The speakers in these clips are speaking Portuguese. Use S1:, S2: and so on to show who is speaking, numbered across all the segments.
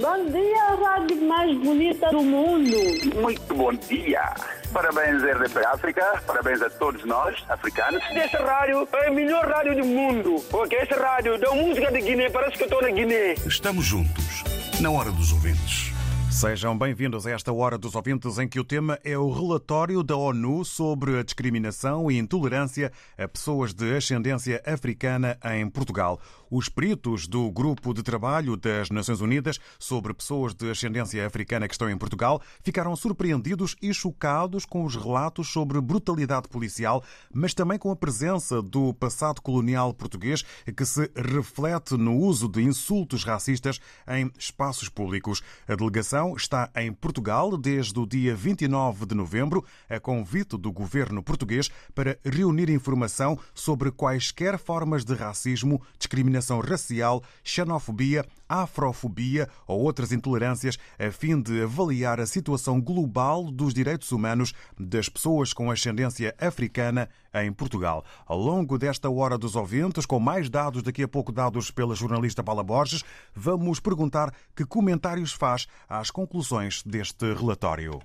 S1: Bom dia, rádio mais bonita do mundo.
S2: Muito bom dia. Parabéns, RDP África. Parabéns a todos nós, africanos.
S3: Esta rádio é a melhor rádio do mundo. Porque esta rádio dá música de Guiné, parece que eu estou na Guiné.
S4: Estamos juntos, na hora dos ouvintes.
S5: Sejam bem-vindos a esta hora dos ouvintes em que o tema é o relatório da ONU sobre a discriminação e intolerância a pessoas de ascendência africana em Portugal. Os peritos do Grupo de Trabalho das Nações Unidas sobre pessoas de ascendência africana que estão em Portugal ficaram surpreendidos e chocados com os relatos sobre brutalidade policial, mas também com a presença do passado colonial português que se reflete no uso de insultos racistas em espaços públicos. A delegação está em Portugal desde o dia 29 de novembro, a convite do governo português para reunir informação sobre quaisquer formas de racismo, discriminação racial, xenofobia, afrofobia ou outras intolerâncias, a fim de avaliar a situação global dos direitos humanos das pessoas com ascendência africana em Portugal. Ao longo desta hora dos ouvintes, com mais dados daqui a pouco dados pela jornalista Paula Borges, vamos perguntar que comentários faz às conclusões deste relatório.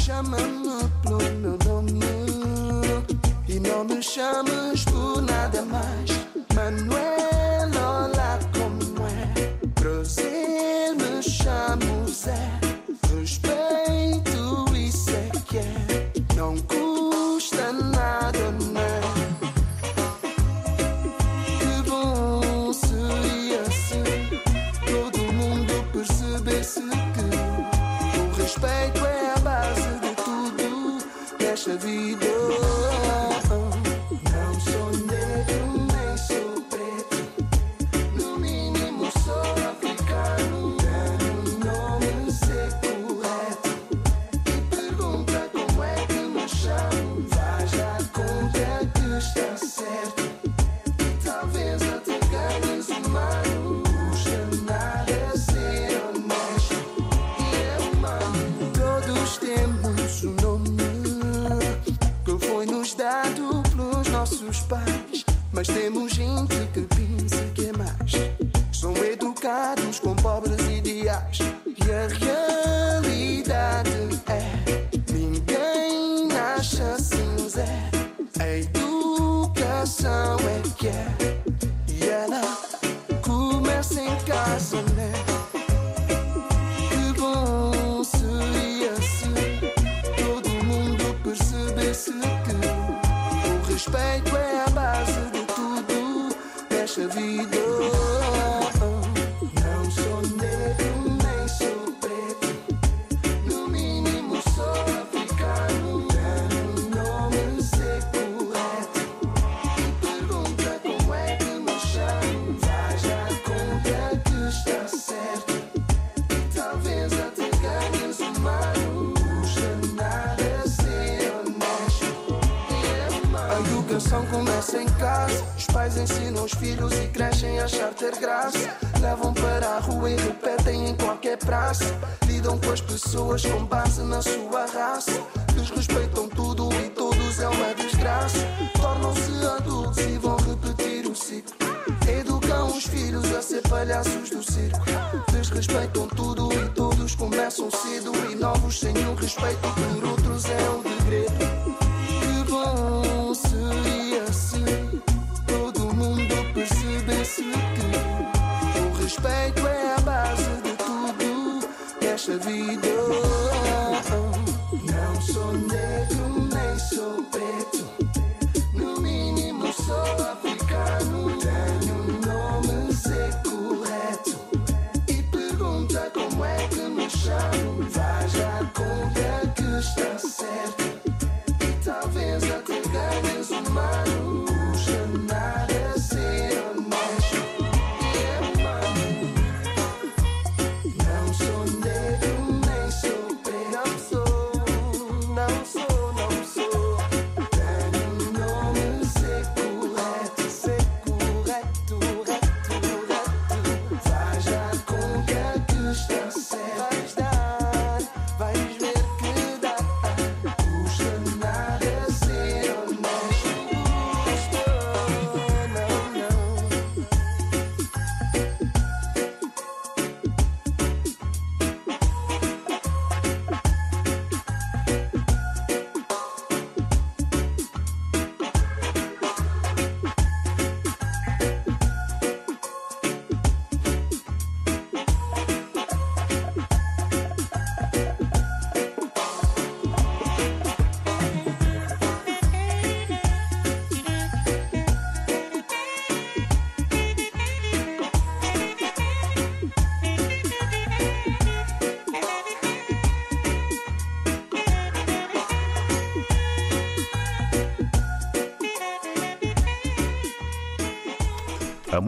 S6: Chama-me pelo meu nome e não me chames por nada percebesse que o respeito é a base de tudo nesta vida.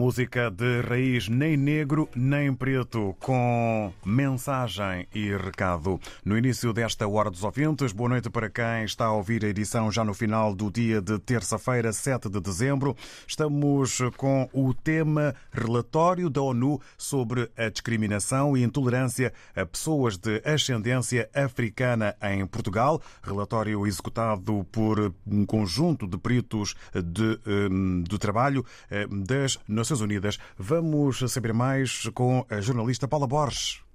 S5: Música de raiz nem negro nem preto, com mensagem e recado. No início desta Hora dos Ouvintes, boa noite para quem está a ouvir a edição já no final do dia de terça-feira, 7 de dezembro. Estamos com o tema Relatório da ONU sobre a discriminação e intolerância a pessoas de ascendência africana em Portugal. Relatório executado por um conjunto de peritos de, hum, do trabalho eh, das Nações Unidas. Vamos saber mais com a jornalista Paula Borges.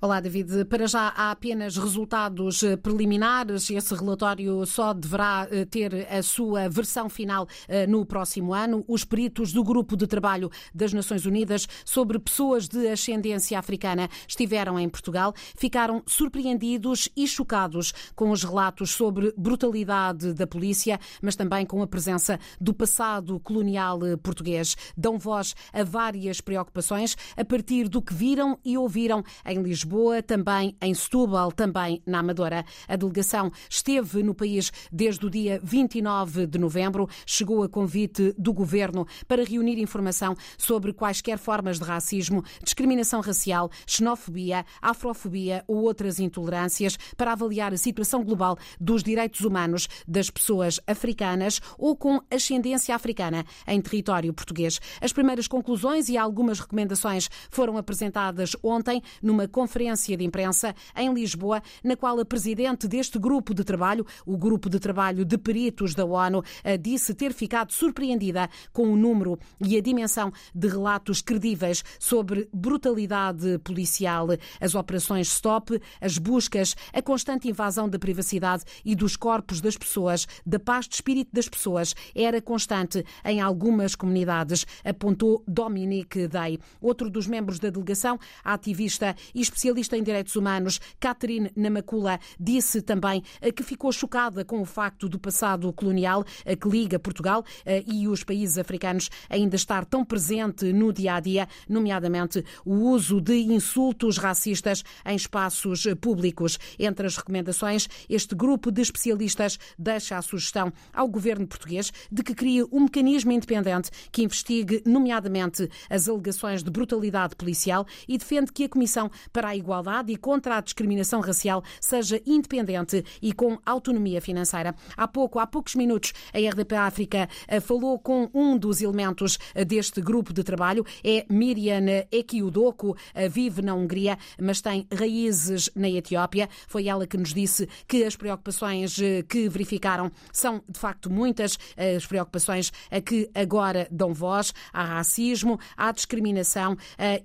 S7: Olá, David. Para já há apenas resultados eh, preliminares. Esse relatório só deverá eh, ter a sua versão final eh, no próximo ano. Os peritos do Grupo de Trabalho das Nações Unidas sobre pessoas de ascendência africana estiveram em Portugal. Ficaram surpreendidos e chocados com os relatos sobre brutalidade da polícia, mas também com a presença do passado colonial português. Dão voz a várias preocupações a partir do que viram e ouviram em Lisboa, também em Setúbal, também na Amadora. A delegação esteve no país desde o dia 29 de novembro. Chegou a convite do governo para reunir informação sobre quaisquer formas de racismo, discriminação racial, xenofobia, afrofobia ou outras intolerâncias para avaliar a situação global dos direitos humanos das pessoas africanas ou com ascendência africana em território português. As primeiras conclusões e algumas recomendações foram apresentadas ontem numa conferência de imprensa em Lisboa, na qual a presidente deste grupo de trabalho, o grupo de trabalho de peritos da ONU, eh, disse ter ficado surpreendida com o número e a dimensão de relatos credíveis sobre brutalidade policial, as operações stop, as buscas, a constante invasão da privacidade e dos corpos das pessoas, da paz de espírito das pessoas, era constante em algumas comunidades, apontou Dominique Day. Outro dos membros da delegação, a ativista e especialista em direitos humanos, Catherine Namakula, disse também eh, que ficou chocada com o facto do passado colonial eh, que liga Portugal eh, e os países africanos ainda estar tão presente no dia a dia, nomeadamente o uso de insultos racistas em espaços públicos. Entre as recomendações, este grupo de especialistas deixa a sugestão ao governo português de que crie um mecanismo independente que investigue, nomeadamente, as alegações de brutalidade policial e defende que a Comissão para a igualdade e contra a discriminação racial seja independente e com autonomia financeira. Há pouco, há poucos minutos, a RDP África eh, falou com um dos elementos eh, deste grupo de trabalho, é Miriam Ekiudoko, eh, vive na Hungria, mas tem raízes na Etiópia. Foi ela que nos disse que as preocupações que verificaram são de facto muitas, as preocupações a que agora dão voz. Há racismo, há discriminação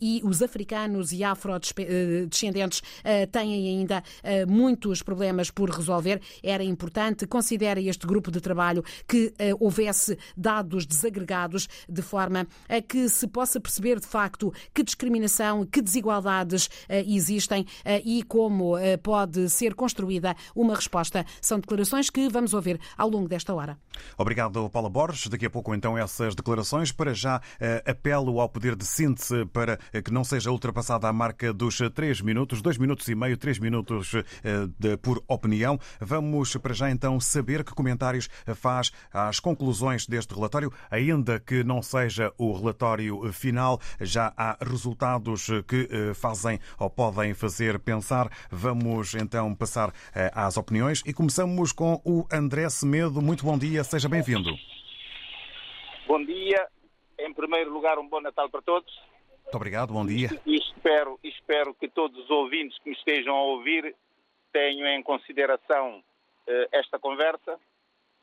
S7: e os africanos e afrodescendentes têm ainda muitos problemas por resolver. Era importante, considera este grupo de trabalho, que houvesse dados desagregados de forma a que se possa perceber de facto que discriminação, que desigualdades existem e como pode ser construída uma resposta. São declarações que vamos ouvir ao longo desta hora.
S5: Obrigado, Paula Borges. Daqui a pouco, então, essas declarações. Para já, apelo ao poder de síntese para que não seja ultrapassada a marca dos três minutos, dois minutos e meio, três minutos de, por opinião. Vamos para já, então, saber que comentários faz às conclusões deste relatório, ainda que não seja o relatório final, já há resultados que fazem ou podem fazer pensar. Vamos então passar às opiniões e começamos com o André Semedo. Muito bom dia, seja bem-vindo.
S8: Bom dia. Em primeiro lugar, um bom Natal para todos.
S5: Muito obrigado, bom dia.
S8: E espero, espero que todos os ouvintes que me estejam a ouvir tenham em consideração uh, esta conversa,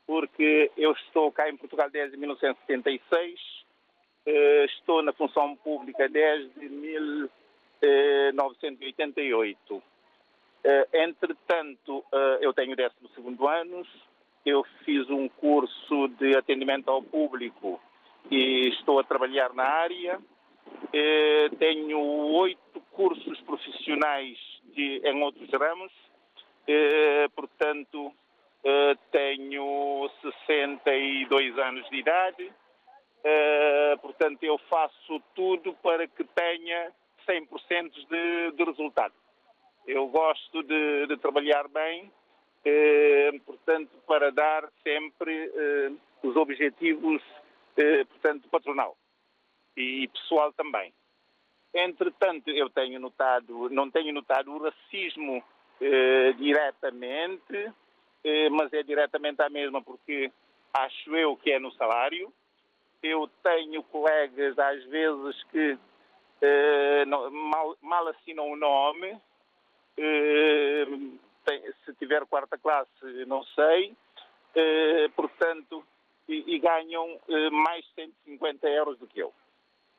S8: porque eu estou cá em Portugal desde 1976, uh, estou na função pública desde 1988. Uh, entretanto, eu tenho 12 anos, eu fiz um curso de atendimento ao público e estou a trabalhar na área. Tenho oito cursos profissionais de, em outros ramos, portanto, tenho 62 anos de idade, portanto, eu faço tudo para que tenha 100% de, de resultado. Eu gosto de, de trabalhar bem, portanto, para dar sempre os objetivos, portanto, patronal e pessoal também. Entretanto, eu tenho notado, não tenho notado o racismo eh, diretamente, eh, mas é diretamente a mesma porque acho eu que é no salário. Eu tenho colegas às vezes que eh, não, mal, mal, assinam o nome, tem, se tiver quarta classe, não sei, portanto, e, e ganham mais de 150 euros do que eu.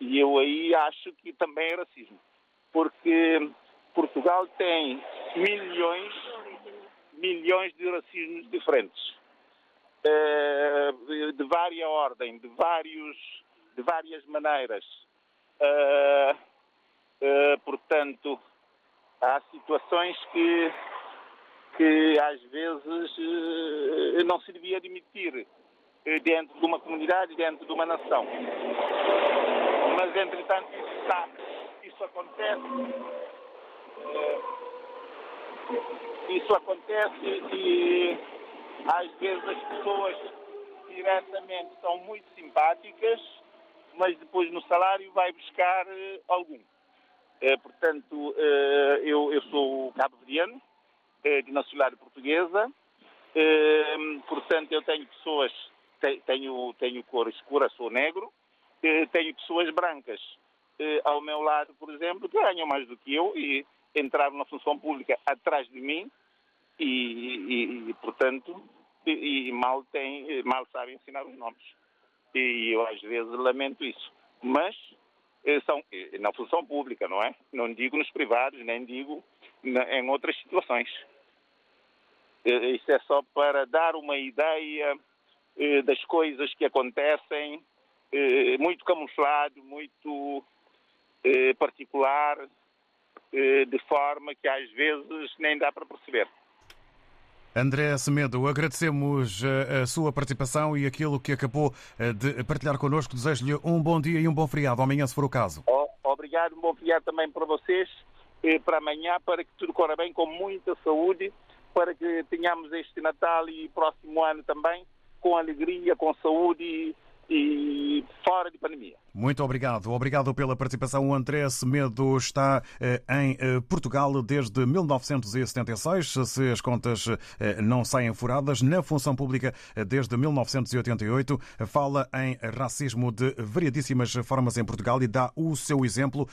S8: E eu aí acho que também é racismo. Porque Portugal tem milhões, milhões de racismos diferentes. Uh, de vária ordem, de, vários, de várias maneiras. Uh, uh, portanto, há situações que, que às vezes não se devia admitir dentro de uma comunidade, dentro de uma nação mas entretanto isso está, isso acontece, isso acontece e às vezes as pessoas diretamente são muito simpáticas, mas depois no salário vai buscar algum. Portanto, eu, eu sou cabo-verdiano, de nacionalidade portuguesa, portanto eu tenho pessoas, tenho, tenho cor escura, sou negro, tenho pessoas brancas ao meu lado, por exemplo, que ganham mais do que eu e entraram na função pública atrás de mim e, e, e portanto, e, e, mal, tem, mal sabem ensinar os nomes. E eu às vezes lamento isso. Mas são na função pública, não é? Não digo nos privados, nem digo em outras situações. Isso é só para dar uma ideia das coisas que acontecem eh, muito camuflado, muito eh, particular, eh, de forma que às vezes nem dá para perceber.
S5: André Semedo, agradecemos a sua participação e aquilo que acabou de partilhar connosco. Desejo-lhe um bom dia e um bom feriado. Amanhã, se for o caso.
S8: Obrigado, um bom feriado também para vocês, para amanhã, para que tudo corra bem, com muita saúde, para que tenhamos este Natal e próximo ano também com alegria, com saúde e fora de pandemia.
S5: Muito obrigado. Obrigado pela participação. O André Semedo está eh, em eh, Portugal desde 1976, se as contas eh, não saem furadas, na função pública desde 1988. Fala em racismo de variadíssimas formas em Portugal e dá o seu exemplo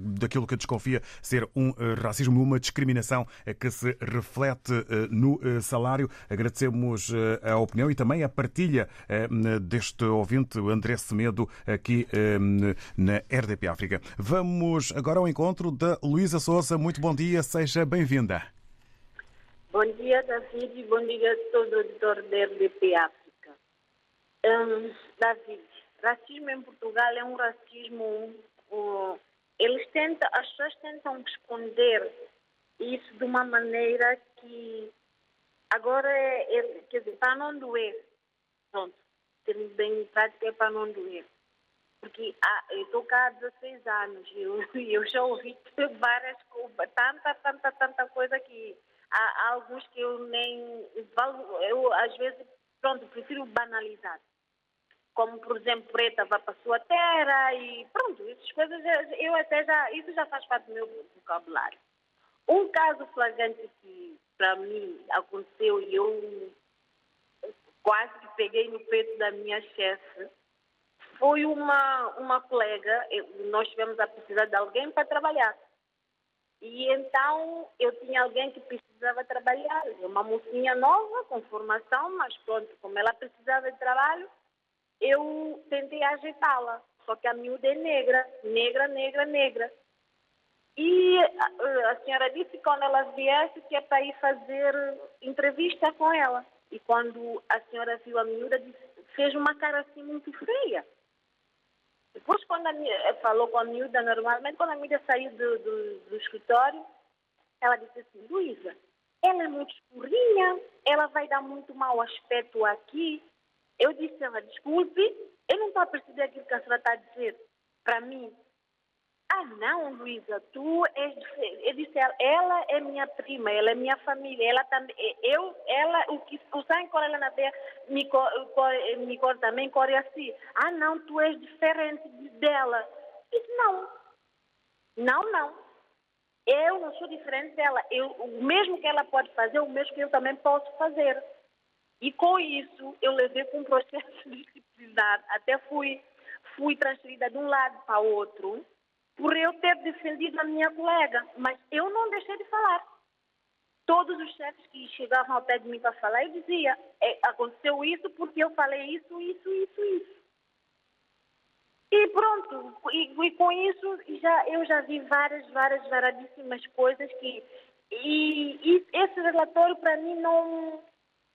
S5: daquilo que desconfia ser um racismo, uma discriminação que se reflete no salário. Agradecemos a opinião e também a partilha deste ouvinte, André Semedo, aqui na RDP África. Vamos agora ao encontro da Luísa Souza. Muito bom dia, seja bem-vinda.
S9: Bom dia, David, e bom dia a todo o auditor da RDP África. Hum, David, racismo em Portugal é um racismo. Um, eles tentam, as pessoas tentam esconder isso de uma maneira que agora é, é quer dizer, para não doer. Pronto, termos bem prática para não doer porque ah, eu estou cá há 16 anos e eu, eu, já ouvi várias tanta, tanta, tanta coisa que há, há alguns que eu nem eu às vezes pronto prefiro banalizar. Como por exemplo preta vai para a sua terra e pronto essas coisas eu até já isso já faz parte do meu vocabulário. Um caso flagrante que para mim aconteceu e eu quase que peguei no peito da minha chefe foi uma, uma colega, nós tivemos a precisar de alguém para trabalhar. E então eu tinha alguém que precisava trabalhar, uma mocinha nova, com formação, mas pronto, como ela precisava de trabalho, eu tentei ajeitá-la. Só que a miúda é negra, negra, negra, negra. E a, a senhora disse que quando ela viesse que é para ir fazer entrevista com ela. E quando a senhora viu a miúda, fez uma cara assim muito feia. Depois, quando a minha, eh, falou com a miúda, normalmente, quando a miúda saiu do, do, do escritório, ela disse assim, Luísa, ela é muito escurinha, ela vai dar muito mau aspecto aqui. Eu disse a ela, desculpe, eu não estou a perceber aquilo que a senhora está a dizer para mim. Ah, não, Luísa, tu és. Eu disse, ela, ela é minha prima, ela é minha família, ela também, eu, ela, o que o sangue corre ela na veia, me, corre, me corre também, corre assim. Ah, não, tu és diferente dela. Eu disse, não. Não, não. Eu não sou diferente dela. Eu, o mesmo que ela pode fazer, o mesmo que eu também posso fazer. E com isso, eu levei com um processo disciplinar. Até fui, fui transferida de um lado para o outro por eu ter defendido a minha colega, mas eu não deixei de falar. Todos os chefes que chegavam ao pé de mim para falar, eu dizia, é, aconteceu isso porque eu falei isso, isso, isso, isso. E pronto, e, e, com isso já, eu já vi várias, várias, variadíssimas coisas que. E, e esse relatório para mim não,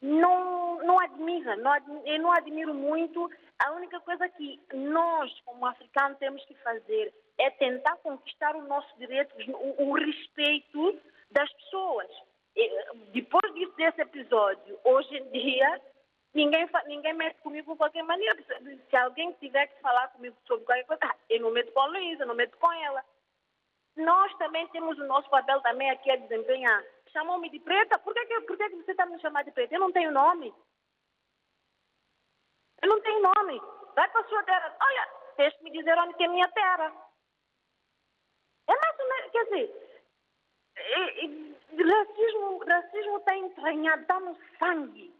S9: não, não admira, não, eu não admiro muito. A única coisa que nós, como africanos, temos que fazer é tentar conquistar o nosso direito, o, o respeito das pessoas. E, depois disso, desse episódio, hoje em dia, ninguém, ninguém mete comigo de qualquer maneira. Se alguém tiver que falar comigo sobre qualquer coisa, eu não meto com a Luísa, não meto com ela. Nós também temos o nosso papel também aqui a desempenhar. Chamou-me de preta, por que, por que você está me chamando de preta? Eu não tenho nome. Eu não tenho nome. Vai para a sua terra. Olha, tens que me dizer onde é a minha terra. É mais ou menos, quer dizer, é, é, racismo, racismo está entranhado, está no sangue.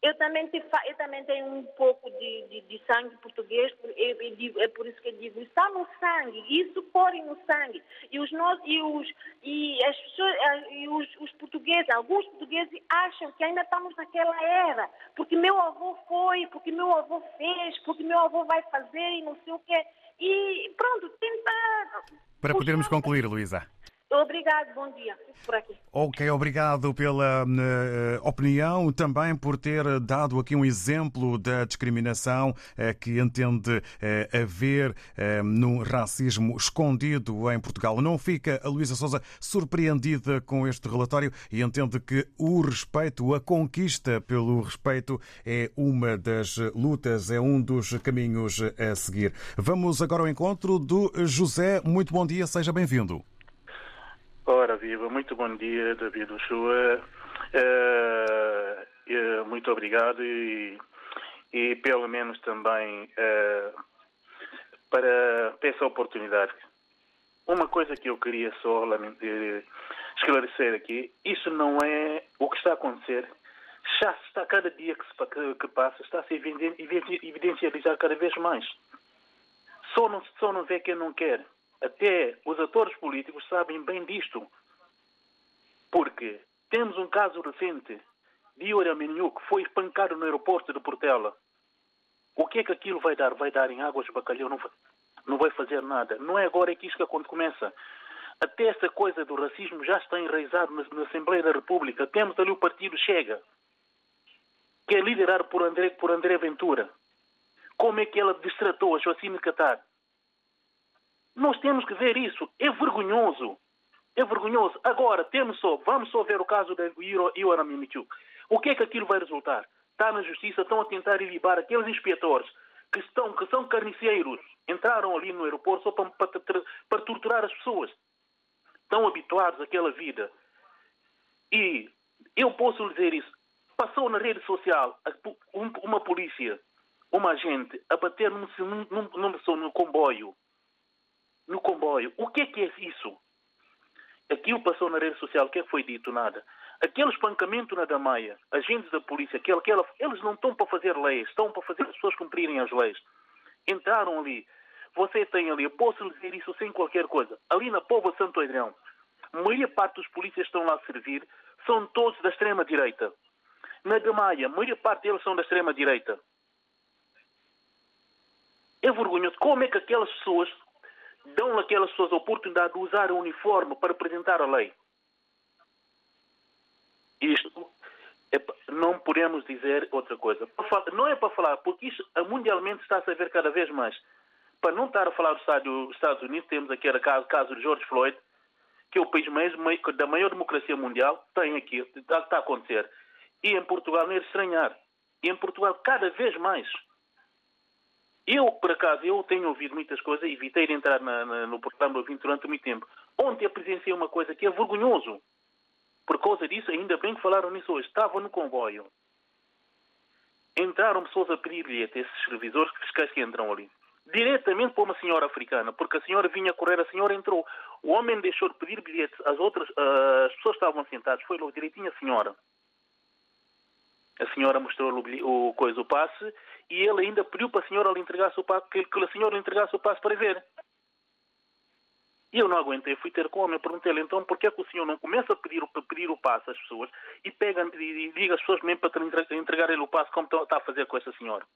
S9: Eu também, te, eu também tenho um pouco de, de, de sangue português, eu, eu digo, é por isso que eu digo, está no sangue, isso corre no sangue. E os, nós, e os, e as pessoas, e os, os portugueses, alguns portugueses acham que ainda estamos naquela era, porque meu avô foi, porque meu avô fez, porque meu avô vai fazer e não sei o quê. E pronto, tenta
S5: para podermos concluir, Luísa.
S9: Obrigado, bom dia. Por aqui.
S5: Ok, obrigado pela uh, opinião, também por ter dado aqui um exemplo da discriminação uh, que entende uh, haver num racismo escondido em Portugal. Não fica a Luísa Souza surpreendida com este relatório e entende que o respeito, a conquista pelo respeito é uma das lutas, é um dos caminhos a seguir. Vamos agora ao encontro do José. Muito bom dia, seja bem-vindo.
S10: Ora, viva, muito bom dia, David Ochoa. Uh, uh, muito obrigado e, e, pelo menos também uh, para ter essa oportunidade. Uma coisa que eu queria só esclarecer aqui, isso não é o que está a acontecer. Já está, cada dia que, se, que- passa, está a se eviden- eviden- evidencializar cada vez mais. Só não, só não vê quem não quer. Até os atores políticos sabem bem disto. Porque temos um caso recente de Yuri Ameniu que foi espancado no aeroporto de Portela. O que é que aquilo vai dar? Vai dar em águas de bacalhau? Não vai, não vai fazer nada. Não é agora que isto que começa. Até essa coisa do racismo já está enraizado na, na Assembleia da República. Temos ali o partido Chega, que é liderado por André, por André Ventura. Como é que ela destratou a Joacine Catar? Nós temos que ver isso. É vergonhoso. É vergonhoso. Agora, temos só, vamos só ver o caso da Iora Mimichuk. O que é que aquilo vai resultar? Está na justiça, estão a tentar ilibar aqueles inspetores que, estão, que são carniceiros, entraram ali no aeroporto só para, para, para torturar as pessoas. Estão habituados àquela vida. E eu posso lhe dizer isso. Passou na rede social uma polícia, uma agente, a bater num, num, num, no comboio. No comboio. O que é que é isso? Aquilo passou na rede social, o que é que foi dito? Nada. Aquele espancamento na Damaia, agentes da polícia, aquela, aquela, eles não estão para fazer leis, estão para fazer as pessoas cumprirem as leis. Entraram ali. Você tem ali, eu posso dizer isso sem qualquer coisa. Ali na de Santo Adrião, a maioria parte dos polícias que estão lá a servir são todos da extrema-direita. Na Damaia, a maioria parte deles são da extrema-direita. É vergonhoso. Como é que aquelas pessoas dão àquelas pessoas a oportunidade de usar o uniforme para apresentar a lei? Isto é, não podemos dizer outra coisa. Não é para falar, porque isto mundialmente está-se a ver cada vez mais. Para não estar a falar dos Estados, Unidos, temos aqui o caso, caso de George Floyd, que é o país mais, da maior democracia mundial, tem aqui, está, está a acontecer. E em Portugal não é estranhar. E em Portugal cada vez mais. Eu, por acaso, eu tenho ouvido muitas coisas, evitei de entrar na, na, no programa ouvinte durante muito tempo. Ontem eu presenciei uma coisa que é vergonhoso. Por causa disso, ainda bem que falaram nisso hoje. Estava no comboio. Entraram pessoas a pedir bilhete, esses revisores fiscais que entram ali. Diretamente para uma senhora africana, porque a senhora vinha correr, a senhora entrou. O homem deixou de pedir bilhete, as outras uh, as pessoas estavam sentadas, foi logo direitinho a senhora. A senhora mostrou-lhe o, o, coisa, o passe, e ele ainda pediu para a senhora lhe entregasse o passe, que, que a senhora lhe entregasse o passe para ver. E eu não aguentei, fui ter com o homem, perguntei-lhe então por que é que o senhor não começa a pedir, a pedir o passe às pessoas e pega e diga às pessoas mesmo para entregar ele o passe como está a fazer com essa senhora.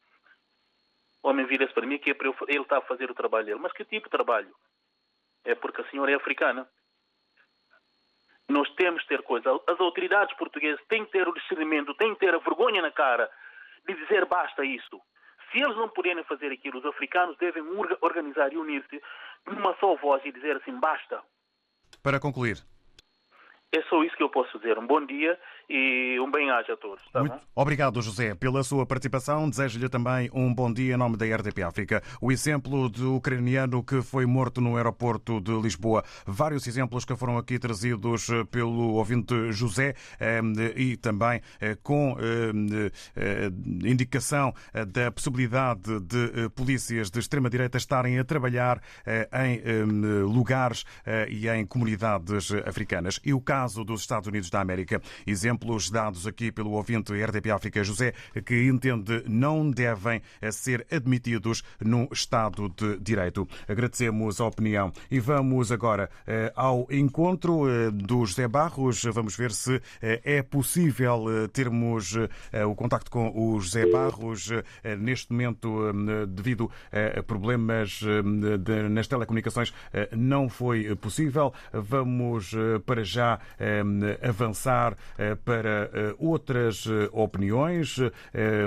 S10: O homem vira-se para mim que é para eu, ele está a fazer o trabalho dele. Mas que tipo de trabalho? É porque a senhora é africana. Nós temos que ter coisa. As autoridades portuguesas têm que ter o discernimento, têm que ter a vergonha na cara de dizer basta isso. Se eles não puderem fazer aquilo, os africanos devem organizar e unir-se numa só voz e dizer assim, basta.
S5: Para concluir.
S10: É só isso que eu posso dizer. Um bom dia e um bem-aja a todos. Tá
S5: Muito
S10: bom?
S5: obrigado, José, pela sua participação. Desejo-lhe também um bom dia em nome da RDP África. O exemplo do ucraniano que foi morto no aeroporto de Lisboa. Vários exemplos que foram aqui trazidos pelo ouvinte José e também com indicação da possibilidade de polícias de extrema-direita estarem a trabalhar em lugares e em comunidades africanas. E o caso dos Estados Unidos da América. Exemplos dados aqui pelo ouvinte RDP África José, que entende não devem ser admitidos no Estado de Direito. Agradecemos a opinião e vamos agora ao encontro do José Barros. Vamos ver se é possível termos o contacto com o José Barros neste momento, devido a problemas nas telecomunicações, não foi possível. Vamos para já avançar para outras opiniões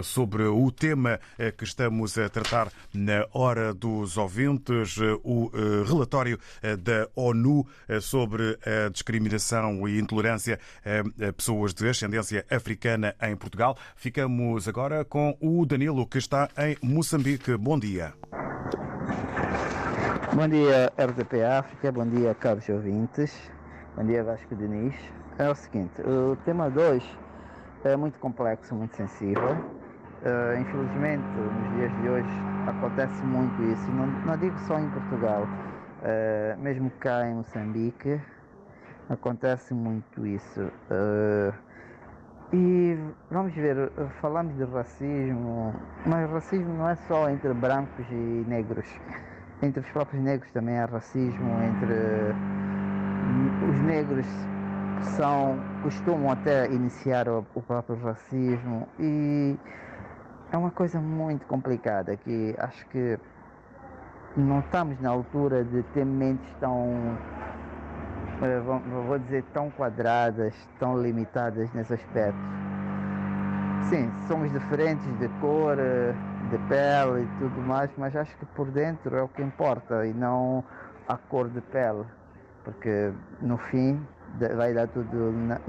S5: sobre o tema que estamos a tratar na Hora dos Ouvintes, o relatório da ONU sobre a discriminação e intolerância a pessoas de ascendência africana em Portugal. Ficamos agora com o Danilo, que está em Moçambique. Bom dia.
S11: Bom dia, RDP África. Bom dia, caros ouvintes. Bom dia, Vasco Diniz. É o seguinte, o tema 2 é muito complexo, muito sensível. Uh, infelizmente, nos dias de hoje acontece muito isso. Não, não digo só em Portugal, uh, mesmo cá em Moçambique acontece muito isso. Uh, e vamos ver, falamos de racismo, mas racismo não é só entre brancos e negros. Entre os próprios negros também há racismo, entre os negros são, costumam até iniciar o, o próprio racismo e é uma coisa muito complicada que acho que não estamos na altura de ter mentes tão eh, vou dizer tão quadradas, tão limitadas nesse aspecto. Sim, somos diferentes de cor, eh, de pele e tudo mais, mas acho que por dentro é o que importa e não a cor de pele, porque no fim vai dar tudo na,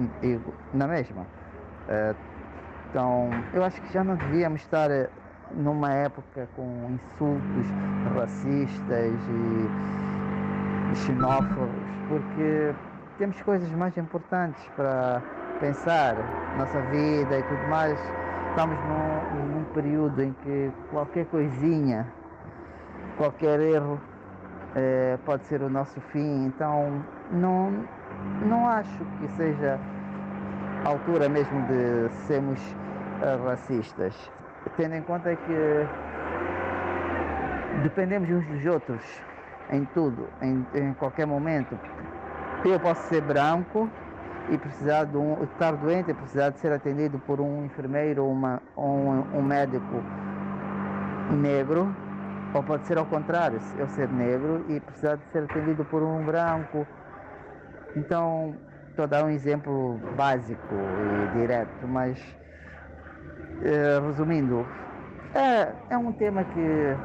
S11: na mesma. Eh, então, eu acho que já não devíamos estar numa época com insultos racistas e xenófobos, porque temos coisas mais importantes para pensar, nossa vida e tudo mais. Estamos num, num período em que qualquer coisinha, qualquer erro é, pode ser o nosso fim, então não, não acho que seja a altura mesmo de sermos uh, racistas, tendo em conta que dependemos uns dos outros em tudo, em, em qualquer momento. Eu posso ser branco e precisar de um, estar doente e precisar de ser atendido por um enfermeiro ou uma, um, um médico negro, ou pode ser ao contrário, eu ser negro e precisar de ser atendido por um branco. Então, estou a dar um exemplo básico e direto, mas eh, resumindo, é, é um tema que,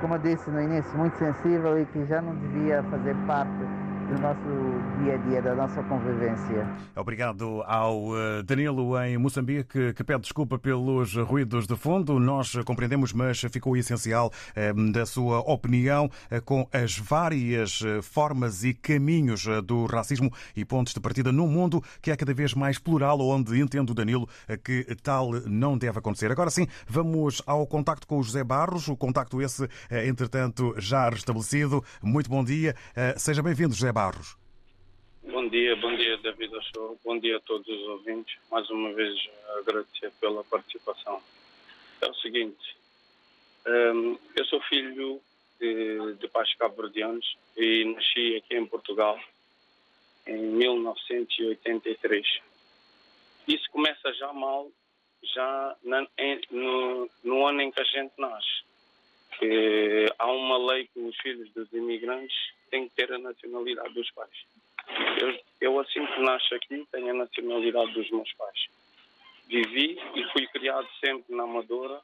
S11: como eu disse no início, muito sensível e que já não devia fazer parte do nosso dia a dia, da nossa convivência.
S5: Obrigado ao eh, Danilo em Moçambique, que pede desculpa pelos ruídos de fundo. Nós compreendemos, mas ficou essencial eh, da sua opinião eh, com as várias formas e caminhos do racismo e pontos de partida num mundo que é cada vez mais plural, onde entendo, Danilo, que tal não deve acontecer. Agora sim, vamos ao contacto com o José Barros, o contacto esse, entretanto, já restabelecido. Muito bom dia. Seja bem-vindo, José Barros.
S12: Bom dia, bom dia David Show, bom dia a todos os ouvintes. Mais uma vez agradecer pela participação. É o seguinte, um, eu sou filho de, de pais cabo-verdianos e nasci aqui em Portugal em 1983. Isso começa já mal, já no, no ano em que a gente nasce. Que há uma lei que os filhos dos imigrantes tem que ter a nacionalidade dos pais. Eu, eu, assim que nasço aqui, tenho a nacionalidade dos meus pais. Vivi e fui criado sempre na Amadora,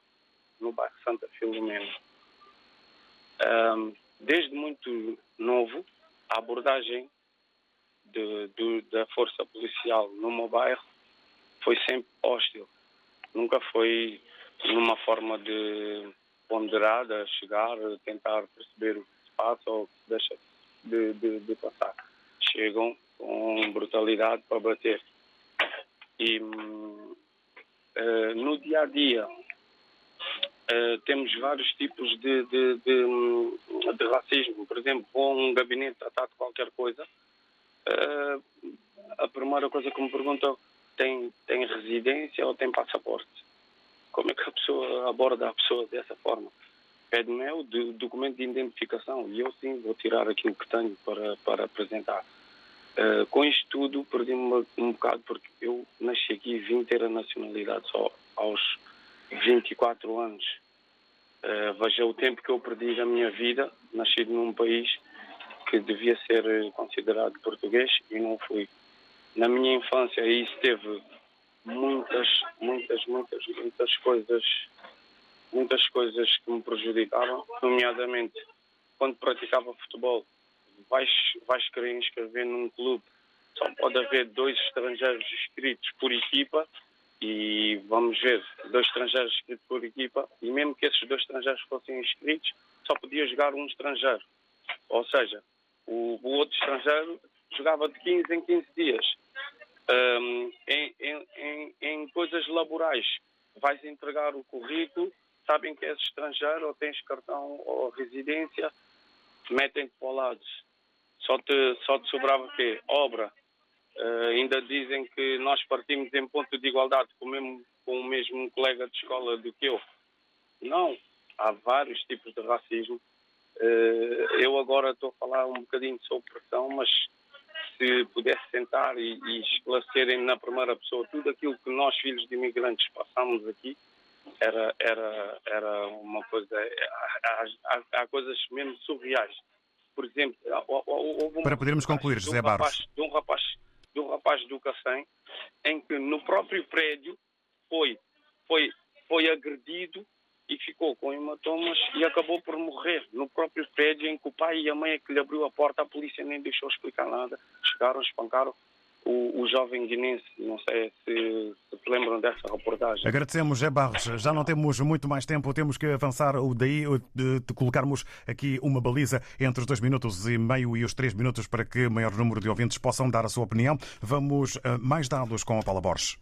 S12: no bairro Santa Filomena. Um, desde muito novo, a abordagem de, de, da força policial no meu bairro foi sempre hostil. Nunca foi numa forma de ponderada, chegar, tentar perceber o que se passa ou o que se deixa de, de, de passar. Chegam com brutalidade para bater. E uh, no dia a dia uh, temos vários tipos de, de, de, racismo. Por exemplo, a um gabinete tratar de qualquer coisa. Uh, a primeira coisa que me perguntam tem, tem residência ou tem passaporte? Como é que a pessoa aborda a pessoa dessa forma? pede-me é o documento de identificação e eu sim vou tirar aquilo que tenho para, para apresentar. Uh, com isto tudo, perdi-me um bocado porque eu nasci aqui e vim ter a nacionalidade só aos 24 anos. Uh, veja o tempo que eu perdi da minha vida, nascido num país que devia ser considerado português e não fui. Na minha infância isso teve muitas, muitas, muitas, muitas coisas muitas coisas que me prejudicaram, nomeadamente quando praticava futebol, vais, vais querer inscrever num clube, só pode haver dois estrangeiros inscritos por equipa e vamos ver, dois estrangeiros inscritos por equipa e mesmo que esses dois estrangeiros fossem inscritos, só podia jogar um estrangeiro. Ou seja, o, o outro estrangeiro jogava de 15 em 15 dias. Um, em, em, em, coisas laborais, vais entregar o currículo, sabem que és estrangeiro ou tens cartão ou residência, metem-te para o lado. Só te, só te sobrava o quê? Obra. Eh, ainda dizem que nós partimos em ponto de igualdade com o mesmo, com o mesmo colega de escola do que eu. Não, há vários tipos de racismo. Eh, eu agora estou a falar um bocadinho sobre pressão, mas se pudesse sentar e, e esclarecerem na primeira pessoa tudo aquilo que nós, filhos de imigrantes, passamos aqui, era, era, era uma coisa. Há, há, há coisas mesmo surreais. Por exemplo, houve um
S5: Para podermos concluir, José Barros.
S12: de um rapaz de um rapaz do Cacém, em que no próprio prédio foi, foi, foi agredido e ficou com hematomas e acabou por morrer no próprio prédio em que o pai e a mãe é que lhe abriu a porta, a polícia nem deixou explicar nada. Chegaram, espancaram o, o jovem guinense. Não sei se, se lembram dessa reportagem.
S5: Agradecemos, José Barros. Já não temos muito mais tempo, temos que avançar o daí de, de colocarmos aqui uma baliza entre os dois minutos e meio e os três minutos para que o maior número de ouvintes possam dar a sua opinião. Vamos a mais dados com a Paula Borges.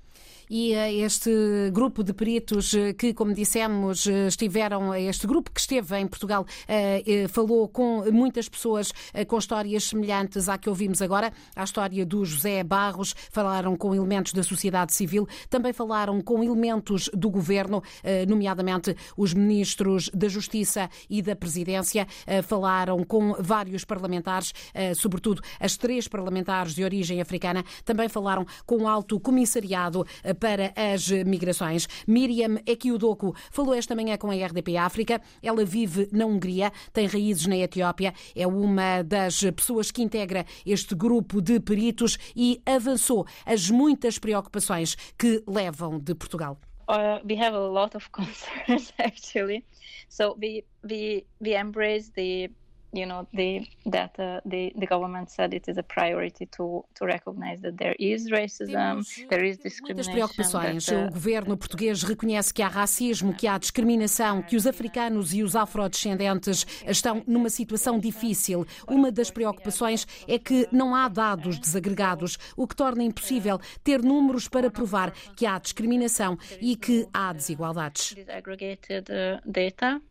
S7: E eh, este grupo de peritos eh, que, como dissemos, eh, estiveram, este grupo que esteve em Portugal, eh, eh, falou com muitas pessoas eh, com histórias semelhantes à que ouvimos agora, à história do José Barros, falaram com elementos da sociedade civil, também falaram com elementos do governo, eh, nomeadamente os ministros da Justiça e da Presidência, eh, falaram com vários parlamentares, eh, sobretudo as três parlamentares de origem africana, também falaram com o Alto Comissariado para as Migrações. Miriam Ekiudoku falou esta manhã com a RDP África. Ela vive na Hungria, tem raízes na Etiópia, é uma das pessoas que integra este grupo de peritos e avançou as muitas preocupações que levam de Portugal.
S13: uh, we have a lot of concerns actually. So we we we embrace the you know the that uh, the the government said it is a priority to to recognize that there is racism, there is
S7: Muitas
S13: discrimination.
S7: preocupações.
S13: that, uh,
S7: O governo português reconhece que há racismo, que há discriminação, que os africanos e os afrodescendentes estão numa situação difícil. Uma das preocupações é que não há dados desagregados, o que torna impossível ter números para provar que há discriminação e que há desigualdades.
S13: disaggregated uh, data,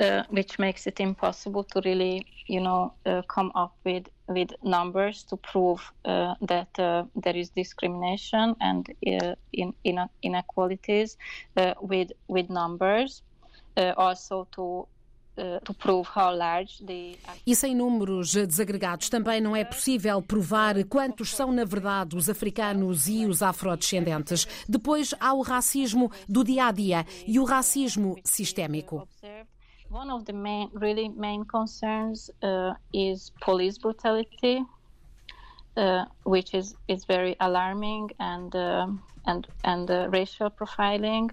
S13: uh, which makes it impossible to really, you know, uh, come up with with numbers to prove uh, that uh, there is discrimination and uh, in, in inequalities with with numbers. Also to the
S7: E sem números desagregados também não é possível provar quantos são, na verdade, os africanos e os afrodescendentes. Depois há o racismo do dia a dia e o racismo sistémico.
S13: One of the main, really main concerns uh, is police brutality, uh, which is, is very alarming, and uh, and and racial profiling.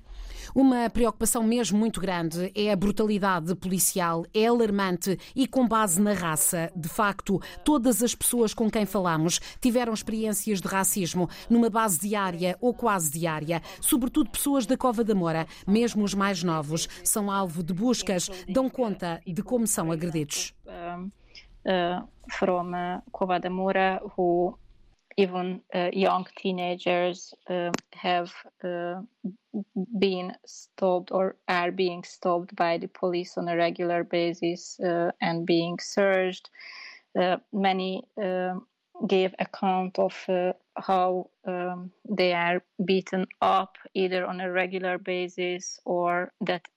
S7: Uma preocupação mesmo muito grande é a brutalidade policial, é alarmante e com base na raça. De facto, todas as pessoas com quem falamos tiveram experiências de racismo numa base diária ou quase diária, sobretudo pessoas da Cova da Moura, mesmo os mais novos, são alvo de buscas, dão conta de como são agredidos.
S13: Um, uh, from uh, Cova da Moura, who even uh, young teenagers uh, have uh, been stopped or are being stopped by the police on a regular basis and being searched. Many um gave account of uh, how um, they are beaten up either on a regular basis or that.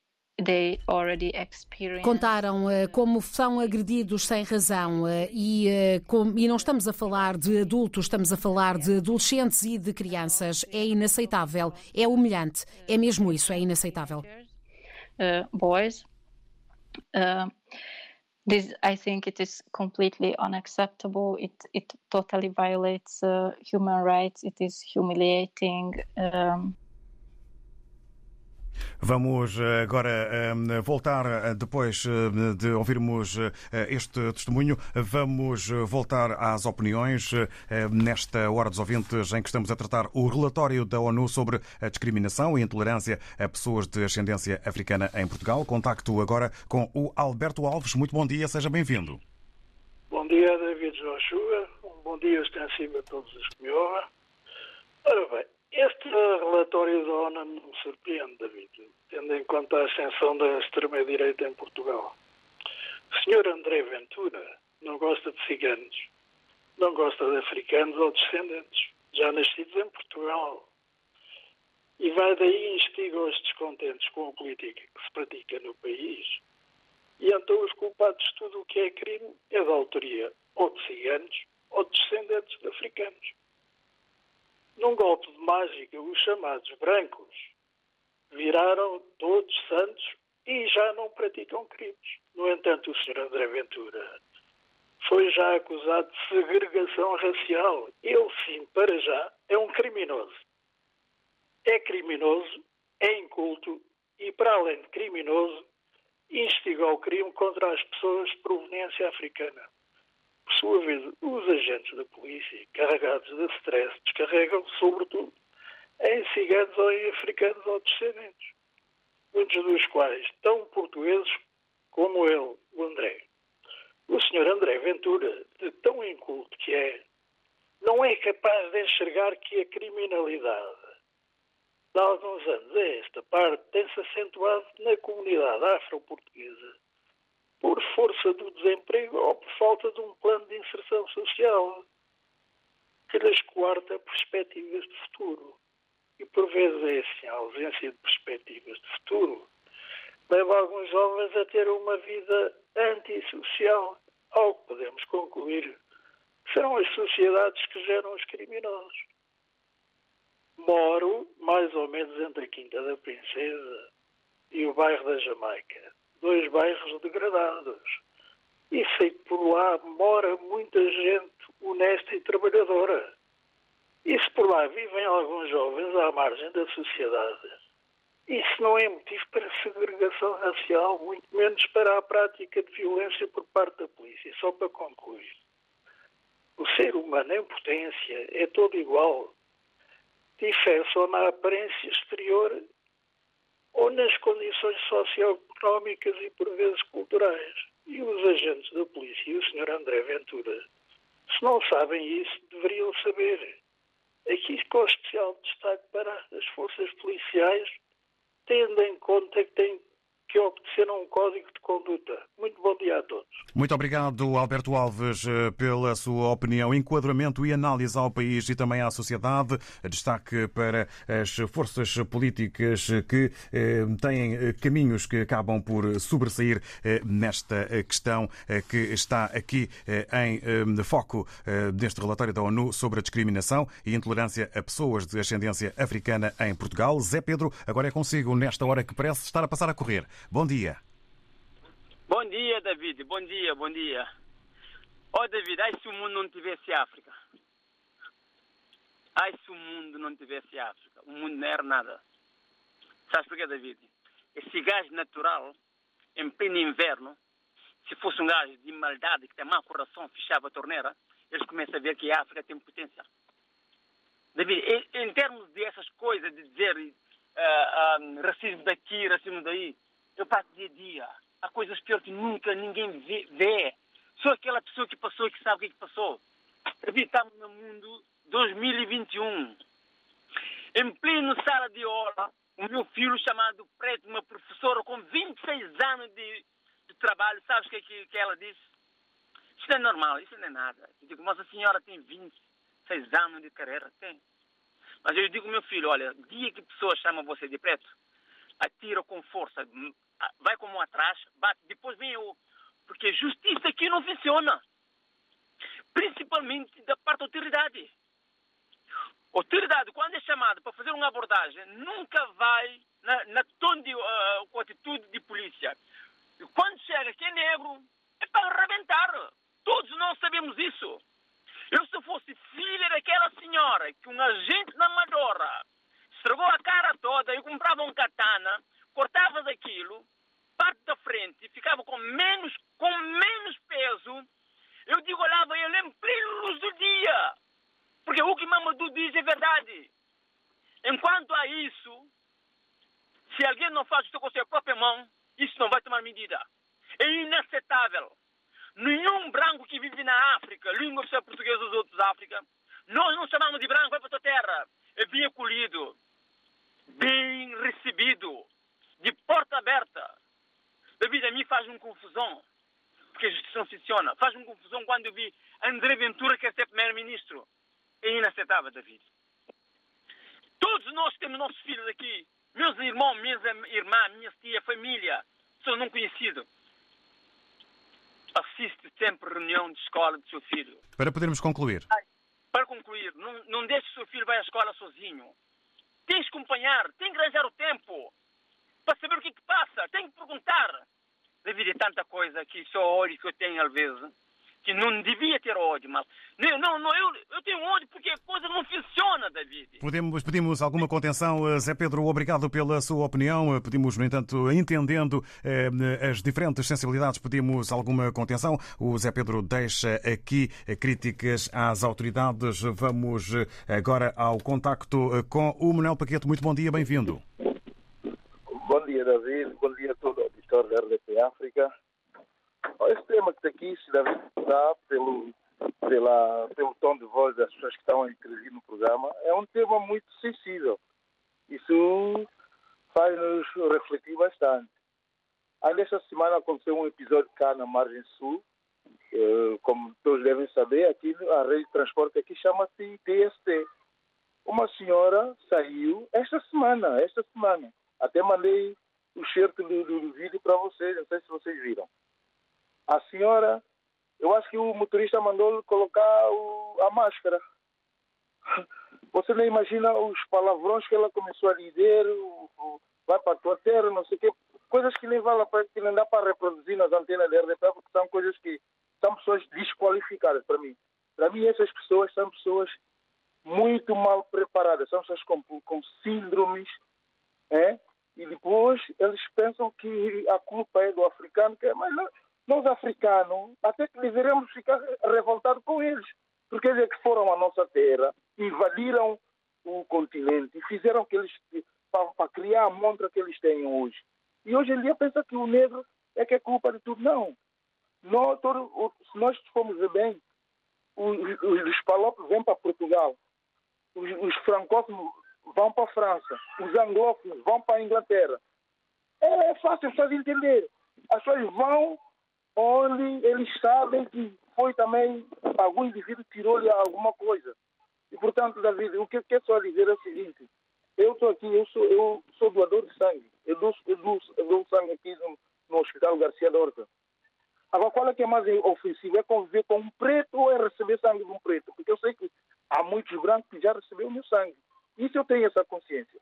S7: Contaram eh, como são agredidos sem razão eh, e, eh, com- e não estamos a falar de adultos, estamos a falar de adolescentes e de crianças. É inaceitável, é humilhante, é mesmo isso, é inaceitável.
S13: uh, boys. Uh, this, I think, it is completely unacceptable. It it totally violates uh, human rights. It is humiliating. Um,
S5: Vamos eh, agora eh, voltar, eh, depois de ouvirmos este testemunho, vamos voltar às opiniões nesta Hora dos Ouvintes em que estamos a tratar o relatório da ONU sobre a discriminação e intolerância a pessoas de ascendência africana em Portugal. Contacto agora com o Alberto Alves. Muito bom dia, seja bem-vindo.
S14: Bom dia, David Joshua. Um bom dia extensivo a todos os que me ouvem. Ora bem, Este relatório da ONU não surpreende, David, tendo em conta a ascensão da extrema-direita em Portugal. O senhor André Ventura não gosta de ciganos, não gosta de africanos ou descendentes, já nascidos em Portugal. E vai daí instiga os descontentes com a política que se pratica no país. E então os culpados de tudo o que é crime é da autoria ou de ciganos ou de descendentes de africanos. Num golpe de mágica, os chamados brancos viraram todos santos e já não praticam crimes. No entanto, o Sr. André Ventura foi já acusado de segregação racial. Ele, sim, para já, é um criminoso. É criminoso, é inculto e, para além de criminoso, instigou o crime contra as pessoas de proveniência africana. Por sua vez, os agentes da polícia, carregados de stress, descarregam, sobretudo, em ciganos ou em africanos ou descendentes, muitos dos quais tão portugueses como ele, o André. O senhor André Ventura, de tão inculto que é, não é capaz de enxergar que a criminalidade de alguns anos a esta parte tem-se acentuado na comunidade afro-portuguesa por força do desemprego ou por falta de um plano de inserção social que lhes coarta perspectivas de futuro. E por vezes é assim, a ausência de perspectivas de futuro leva alguns jovens a ter uma vida antissocial, ao que podemos concluir serão as sociedades que geram os criminosos. Moro mais ou menos entre a Quinta da Princesa e o bairro da Jamaica, dois bairros degradados. E sei que por lá mora muita gente honesta e trabalhadora. E se por lá vivem alguns jovens à margem da sociedade, isso não é motivo para segregação racial, muito menos para a prática de violência por parte da polícia. Só para concluir. O ser humano em potência é todo igual. Difere só na aparência exterior ou nas condições socioeconómicas e por vezes culturais. E os agentes da polícia e o Sr. André Ventura, se não sabem isso, deveriam saber. Aqui com especial destaque para as forças policiais, tendo em conta que têm que obedecer a um código de conduta. Muito bom dia a todos.
S5: Muito obrigado, Alberto Alves, eh, pela sua opinião, enquadramento e análise ao país e também à sociedade. Destaque para as forças políticas que eh, têm eh, caminhos que acabam por sobressair nesta questão que está aqui em foco deste relatório da ONU sobre a discriminação e intolerância a pessoas de ascendência africana em Portugal. Zé Pedro, agora é consigo nesta hora que parece estar a passar a correr. Bom dia.
S15: Bom dia, David. Bom dia, bom dia. Oh, David, ai se o mundo não tivesse África. Ai se o mundo não tivesse África. O mundo não era nada. Sabes porquê, David? Esse gás natural, em pleno inverno, se fosse um gás de maldade que tem mau coração, fechava a torneira, eles começam a ver que a África tem potência. David, em, termos dessas coisas, de dizer uh, racismo daqui, racismo daí, eu passo dia a dia. Há coisas piores que nunca ninguém vê. vê. Só aquela pessoa que passou e que sabe o que, é que passou. Estamos no mundo 2021. Em pleno sala de aula, o meu filho chamado Preto, uma professora com 26 anos de, de trabalho, sabes o que, que, que, ela disse? Isso não é normal, isso não é nada. Eu digo, mas a senhora tem 26 anos de carreira? Tem. Mas eu digo, meu filho, olha, dia que pessoa chama você de preto, atira com força, vai como atrás, bate, depois vem o. Porque justiça aqui não funciona. Principalmente da parte da autoridade. Autoridade, quando é chamada para fazer uma abordagem, nunca vai na, na tom de uh, com atitude de polícia. E quando chega que é negro, é para arrebentar. Todos nós sabemos isso. Eu, se fosse filha daquela senhora que um agente na Amadora estragou a cara toda, eu comprava um katana, cortava daquilo, parte da frente, ficava com menos, com menos peso. Eu digo, olhava ele em pleno luz do dia. Porque o que Mamadou diz é verdade. Enquanto há isso, se alguém não faz isso com a sua própria mão, isso não vai tomar medida. É inaceitável. Nenhum branco que vive na África, língua oficial portuguesa dos outros da África, nós não chamamos de branco, vai para a tua terra. é bem acolhido, bem recebido, de porta aberta. David, a mim faz-me confusão, porque a justiça não funciona. Faz-me confusão quando eu vi André Ventura quer ser primeiro-ministro. É inaceitável, David. Todos nós temos nossos filhos aqui. Meus irmãos, minhas irmãs, minha tia, família, são não conhecidos. Assiste sempre reunião de escola do seu filho.
S5: Para podermos concluir.
S15: Para concluir, não, não deixe o seu filho vá à escola sozinho. Tens que acompanhar, tem que arranjar o tempo para saber o que, que passa, tem que perguntar. David, é tanta coisa que só ódio que eu tenho às vezes, que não devia ter ódio, mas não, não, não eu, eu tenho ódio porque a coisa não funciona, David.
S5: Podemos, pedimos alguma contenção. Eh, Zé Pedro, obrigado pela sua opinião. Eh, Pedimos, no entanto, entendendo eh, as diferentes sensibilidades, pedimos alguma contenção. O Zé Pedro deixa aqui eh, críticas às autoridades. Vamos agora ao contacto com o Manuel Paquete. Muito bom dia, bem-vindo.
S16: Dia, David. Bom dia a todo o auditório da RDP África. Esse tema que está aqui, se David dá pelo, pela, pelo tom de voz das pessoas que estão a intervir no programa, é um tema muito sensível. Isso faz-nos refletir bastante. Ainda esta semana aconteceu um episódio cá na Margem Sul. Eh, Como todos devem saber, aqui a rede de transporte aqui chama-se TST. Uma senhora saiu esta semana, esta semana. Até mandei o certo do, do- vídeo para vocês, não sei se vocês viram. A senhora, eu acho que o motorista mandou colocar o- a máscara. Você não imagina os palavrões que ela começou a dizer, o- o- vai para a tua terra, não sei o quê, coisas que nem vale a pena, que não dá para reproduzir nas antenas da RDP, porque são coisas que são pessoas desqualificadas para mim. Para mim, essas pessoas são pessoas muito mal preparadas, são pessoas com, com síndromes, é? E depois eles pensam que a culpa é do africano, que é, mas nós africanos até que deveríamos ficar revoltados com eles, porque eles é que foram à nossa terra, invadiram o continente fizeram que eles para criar a montra que eles têm hoje. E hoje em dia pensa que o negro é que é culpa de tudo. Não. Nós, todo, se nós formos bem, os, os, os palopes vêm para Portugal, os, os francófonos vão para a França, os anglófonos vão para a Inglaterra. É, é fácil só de entender. As pessoas vão onde eles sabem que foi também algum indivíduo tirou-lhe alguma coisa. E, portanto, David, o que eu quero só dizer é o seguinte. Eu estou aqui, eu sou, eu sou doador de sangue. Eu dou, eu dou, eu dou sangue aqui no, no Hospital Garcia da Horta. Agora, qual é que é mais ofensivo? É conviver com um preto ou é receber sangue de um preto? Porque eu sei que há muitos brancos que já receberam meu sangue. Isso eu tenho essa consciência.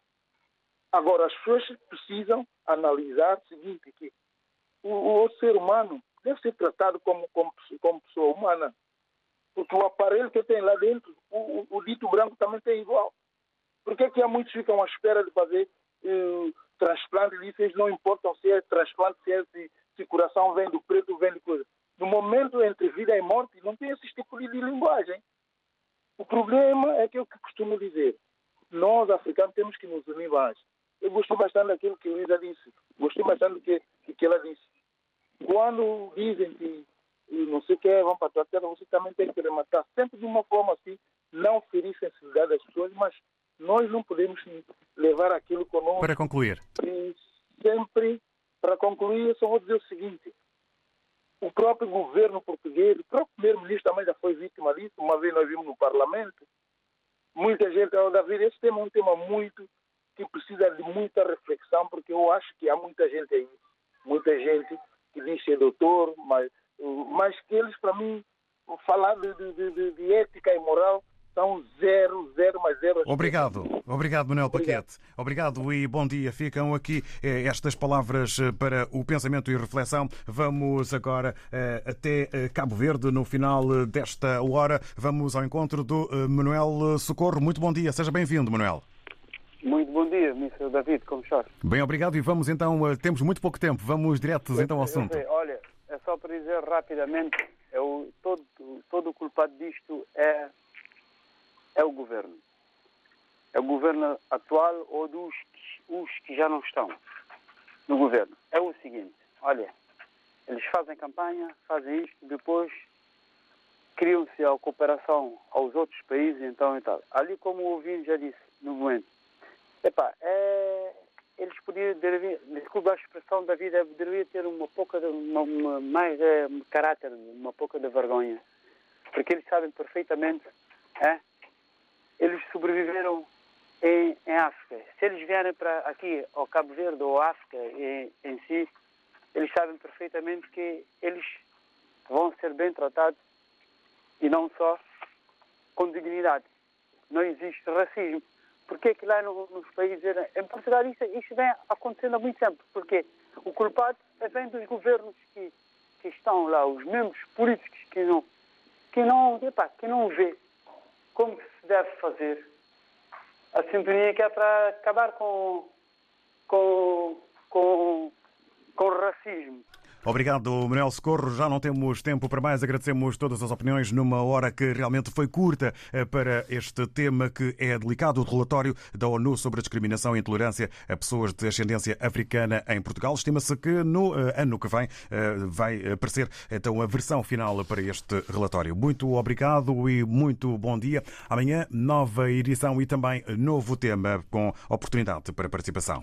S16: Agora, as pessoas precisam analisar o seguinte, que o, o ser humano deve ser tratado como, como, como pessoa humana. Porque o aparelho que tem lá dentro, o, o- o dito branco também tem igual. Por que, que há muitos que ficam à espera de fazer eh, transplante e eles não importam se é transplante, se, é, se, coração vem do preto vem de coisa. No momento entre vida e morte, não tem esse tipo de linguagem. O problema é que eu que costumo dizer, nós africanos temos que nos unir mais. Eu gostei bastante daquilo que Luísa disse, gostei bastante do que, do que ela disse. Quando dizem que não sei o que, vão para a tua terra, você também tem que rematar, sempre de uma forma assim, não ferir sensibilidade das pessoas, mas nós não podemos levar aquilo conosco.
S5: Para concluir.
S16: E sempre, para concluir, eu só vou dizer o seguinte: o próprio governo português, o próprio primeiro-ministro também já foi vítima disso. Uma vez nós vimos no parlamento, muita gente, oh, David, esse tema é um tema muito que precisa de muita reflexão, porque eu acho que há muita gente aí, muita gente que diz ser doutor, mas, mas que eles, para mim, falar de, de, de, de ética e moral são zero, zero mais zero.
S5: Obrigado, obrigado Manuel Paquete. Obrigado e bom dia. Ficam aqui eh, estas palavras eh, para o pensamento e reflexão. Vamos agora eh, até Cabo Verde no final desta hora. Vamos ao encontro do Manuel Socorro. Muito bom dia, seja bem-vindo, Manuel.
S17: Muito bom dia, Mr. David, como está?
S5: Bem, obrigado e vamos então, temos muito pouco tempo, vamos diretos então ao
S17: Eu
S5: assunto.
S17: sei, olha, é só para dizer rapidamente, é o, todo, todo o culpado disto é, é o governo. É o governo atual ou dos os que já não estão no governo. É o seguinte, olha, eles fazem campanha, fazem isto, depois criam-se a cooperação aos outros países, então e tal. Ali, como o Ovinho já disse, no momento. Epá, é, eles podiam, desculpa a expressão da vida, deveria ter uma pouca, de, uma, uma, mais é, caráter, uma pouca de vergonha. Porque eles sabem perfeitamente, é, eles sobreviveram em, em África. Se eles vierem para aqui, ao Cabo Verde ou África em, em si, eles sabem perfeitamente que eles vão ser bem tratados e não só com dignidade. Não existe racismo. Porque que lá no, nos países, em Portugal, isso, isso vem acontecendo há muito tempo. Porque o culpado é vem dos governos que, que estão lá, os membros políticos que não, que não, epá, que não vê como se deve fazer a sintonia que é para acabar com, com, com, com o racismo.
S5: Obrigado, Manuel Socorro. Já não temos tempo para mais. Agradecemos todas as opiniões numa hora que realmente foi curta eh, para este tema que é delicado. O relatório da ONU sobre a discriminação e intolerância a pessoas de ascendência africana em Portugal. Estima-se que no eh, ano que vem eh, vai aparecer então a versão final para este relatório. Muito obrigado e muito bom dia. Amanhã, nova edição e também novo tema com oportunidade para participação.